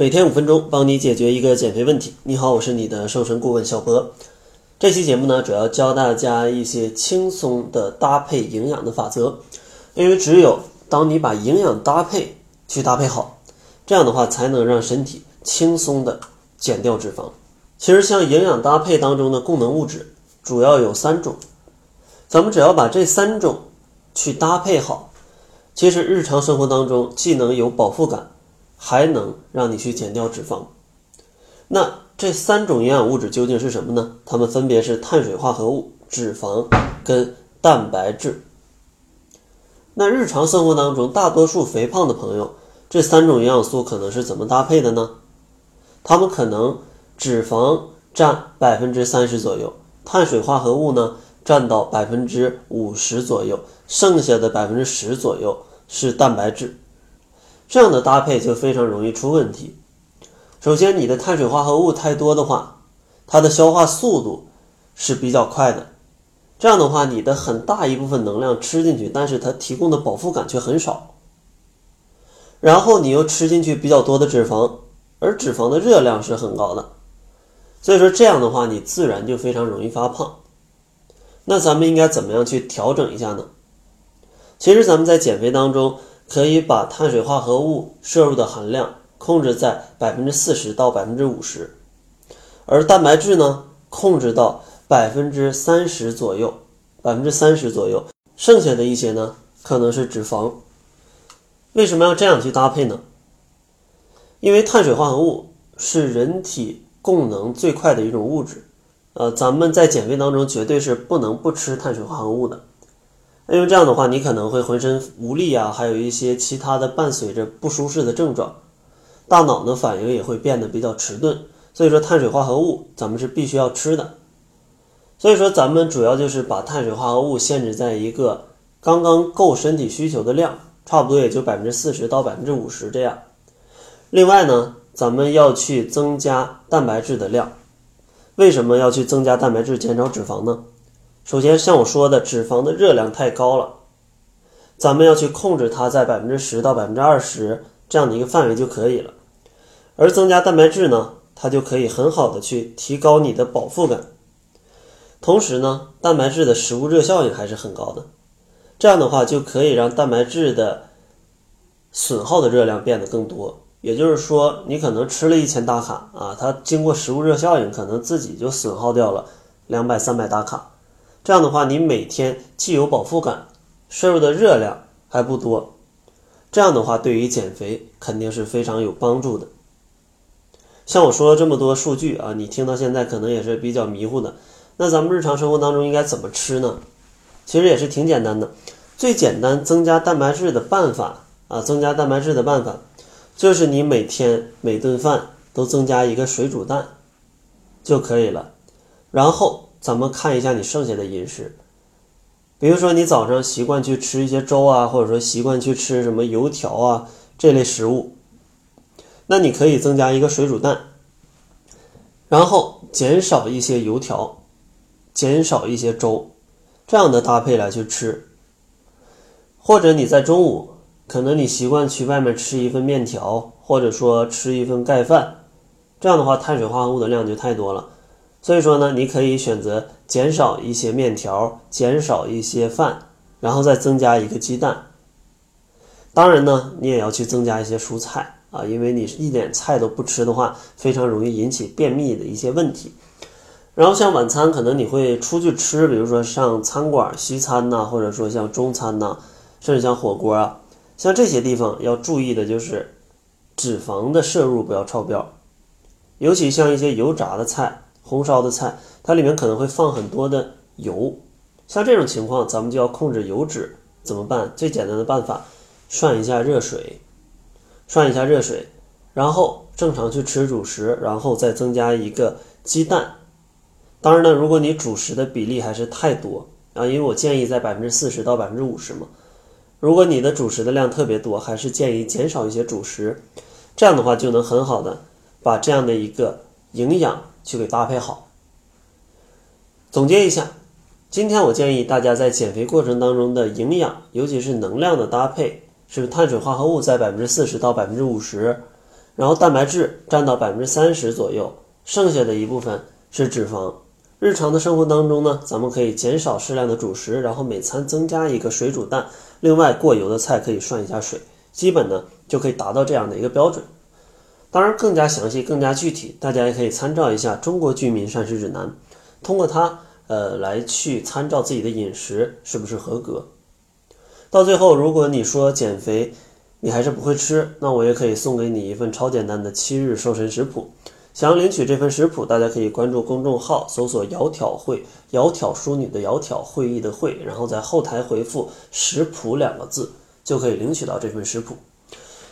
每天五分钟，帮你解决一个减肥问题。你好，我是你的瘦身顾问小博。这期节目呢，主要教大家一些轻松的搭配营养的法则。因为只有当你把营养搭配去搭配好，这样的话才能让身体轻松的减掉脂肪。其实像营养搭配当中的供能物质，主要有三种。咱们只要把这三种去搭配好，其实日常生活当中既能有饱腹感。还能让你去减掉脂肪。那这三种营养物质究竟是什么呢？它们分别是碳水化合物、脂肪跟蛋白质。那日常生活当中，大多数肥胖的朋友，这三种营养素可能是怎么搭配的呢？他们可能脂肪占百分之三十左右，碳水化合物呢占到百分之五十左右，剩下的百分之十左右是蛋白质。这样的搭配就非常容易出问题。首先，你的碳水化合物太多的话，它的消化速度是比较快的。这样的话，你的很大一部分能量吃进去，但是它提供的饱腹感却很少。然后你又吃进去比较多的脂肪，而脂肪的热量是很高的，所以说这样的话，你自然就非常容易发胖。那咱们应该怎么样去调整一下呢？其实咱们在减肥当中。可以把碳水化合物摄入的含量控制在百分之四十到百分之五十，而蛋白质呢控制到百分之三十左右，百分之三十左右，剩下的一些呢可能是脂肪。为什么要这样去搭配呢？因为碳水化合物是人体供能最快的一种物质，呃，咱们在减肥当中绝对是不能不吃碳水化合物的。因为这样的话，你可能会浑身无力啊，还有一些其他的伴随着不舒适的症状，大脑的反应也会变得比较迟钝。所以说，碳水化合物咱们是必须要吃的。所以说，咱们主要就是把碳水化合物限制在一个刚刚够身体需求的量，差不多也就百分之四十到百分之五十这样。另外呢，咱们要去增加蛋白质的量。为什么要去增加蛋白质，减少脂肪呢？首先，像我说的，脂肪的热量太高了，咱们要去控制它在百分之十到百分之二十这样的一个范围就可以了。而增加蛋白质呢，它就可以很好的去提高你的饱腹感。同时呢，蛋白质的食物热效应还是很高的，这样的话就可以让蛋白质的损耗的热量变得更多。也就是说，你可能吃了一千大卡啊，它经过食物热效应，可能自己就损耗掉了两百、三百大卡。这样的话，你每天既有饱腹感，摄入的热量还不多，这样的话对于减肥肯定是非常有帮助的。像我说了这么多数据啊，你听到现在可能也是比较迷糊的。那咱们日常生活当中应该怎么吃呢？其实也是挺简单的，最简单增加蛋白质的办法啊，增加蛋白质的办法就是你每天每顿饭都增加一个水煮蛋就可以了，然后。咱们看一下你剩下的饮食，比如说你早上习惯去吃一些粥啊，或者说习惯去吃什么油条啊这类食物，那你可以增加一个水煮蛋，然后减少一些油条，减少一些粥，这样的搭配来去吃。或者你在中午，可能你习惯去外面吃一份面条，或者说吃一份盖饭，这样的话碳水化合物的量就太多了。所以说呢，你可以选择减少一些面条，减少一些饭，然后再增加一个鸡蛋。当然呢，你也要去增加一些蔬菜啊，因为你一点菜都不吃的话，非常容易引起便秘的一些问题。然后像晚餐，可能你会出去吃，比如说上餐馆西餐呐，或者说像中餐呐，甚至像火锅啊，像这些地方要注意的就是脂肪的摄入不要超标，尤其像一些油炸的菜。红烧的菜，它里面可能会放很多的油，像这种情况，咱们就要控制油脂，怎么办？最简单的办法，涮一下热水，涮一下热水，然后正常去吃主食，然后再增加一个鸡蛋。当然呢，如果你主食的比例还是太多啊，因为我建议在百分之四十到百分之五十嘛。如果你的主食的量特别多，还是建议减少一些主食，这样的话就能很好的把这样的一个营养。去给搭配好。总结一下，今天我建议大家在减肥过程当中的营养，尤其是能量的搭配，是碳水化合物在百分之四十到百分之五十，然后蛋白质占到百分之三十左右，剩下的一部分是脂肪。日常的生活当中呢，咱们可以减少适量的主食，然后每餐增加一个水煮蛋，另外过油的菜可以涮一下水，基本呢就可以达到这样的一个标准。当然，更加详细、更加具体，大家也可以参照一下《中国居民膳食指南》，通过它呃来去参照自己的饮食是不是合格。到最后，如果你说减肥，你还是不会吃，那我也可以送给你一份超简单的七日瘦身食谱。想要领取这份食谱，大家可以关注公众号，搜索“窈窕会”，窈窕淑女的窈窕，会议的会，然后在后台回复“食谱”两个字，就可以领取到这份食谱。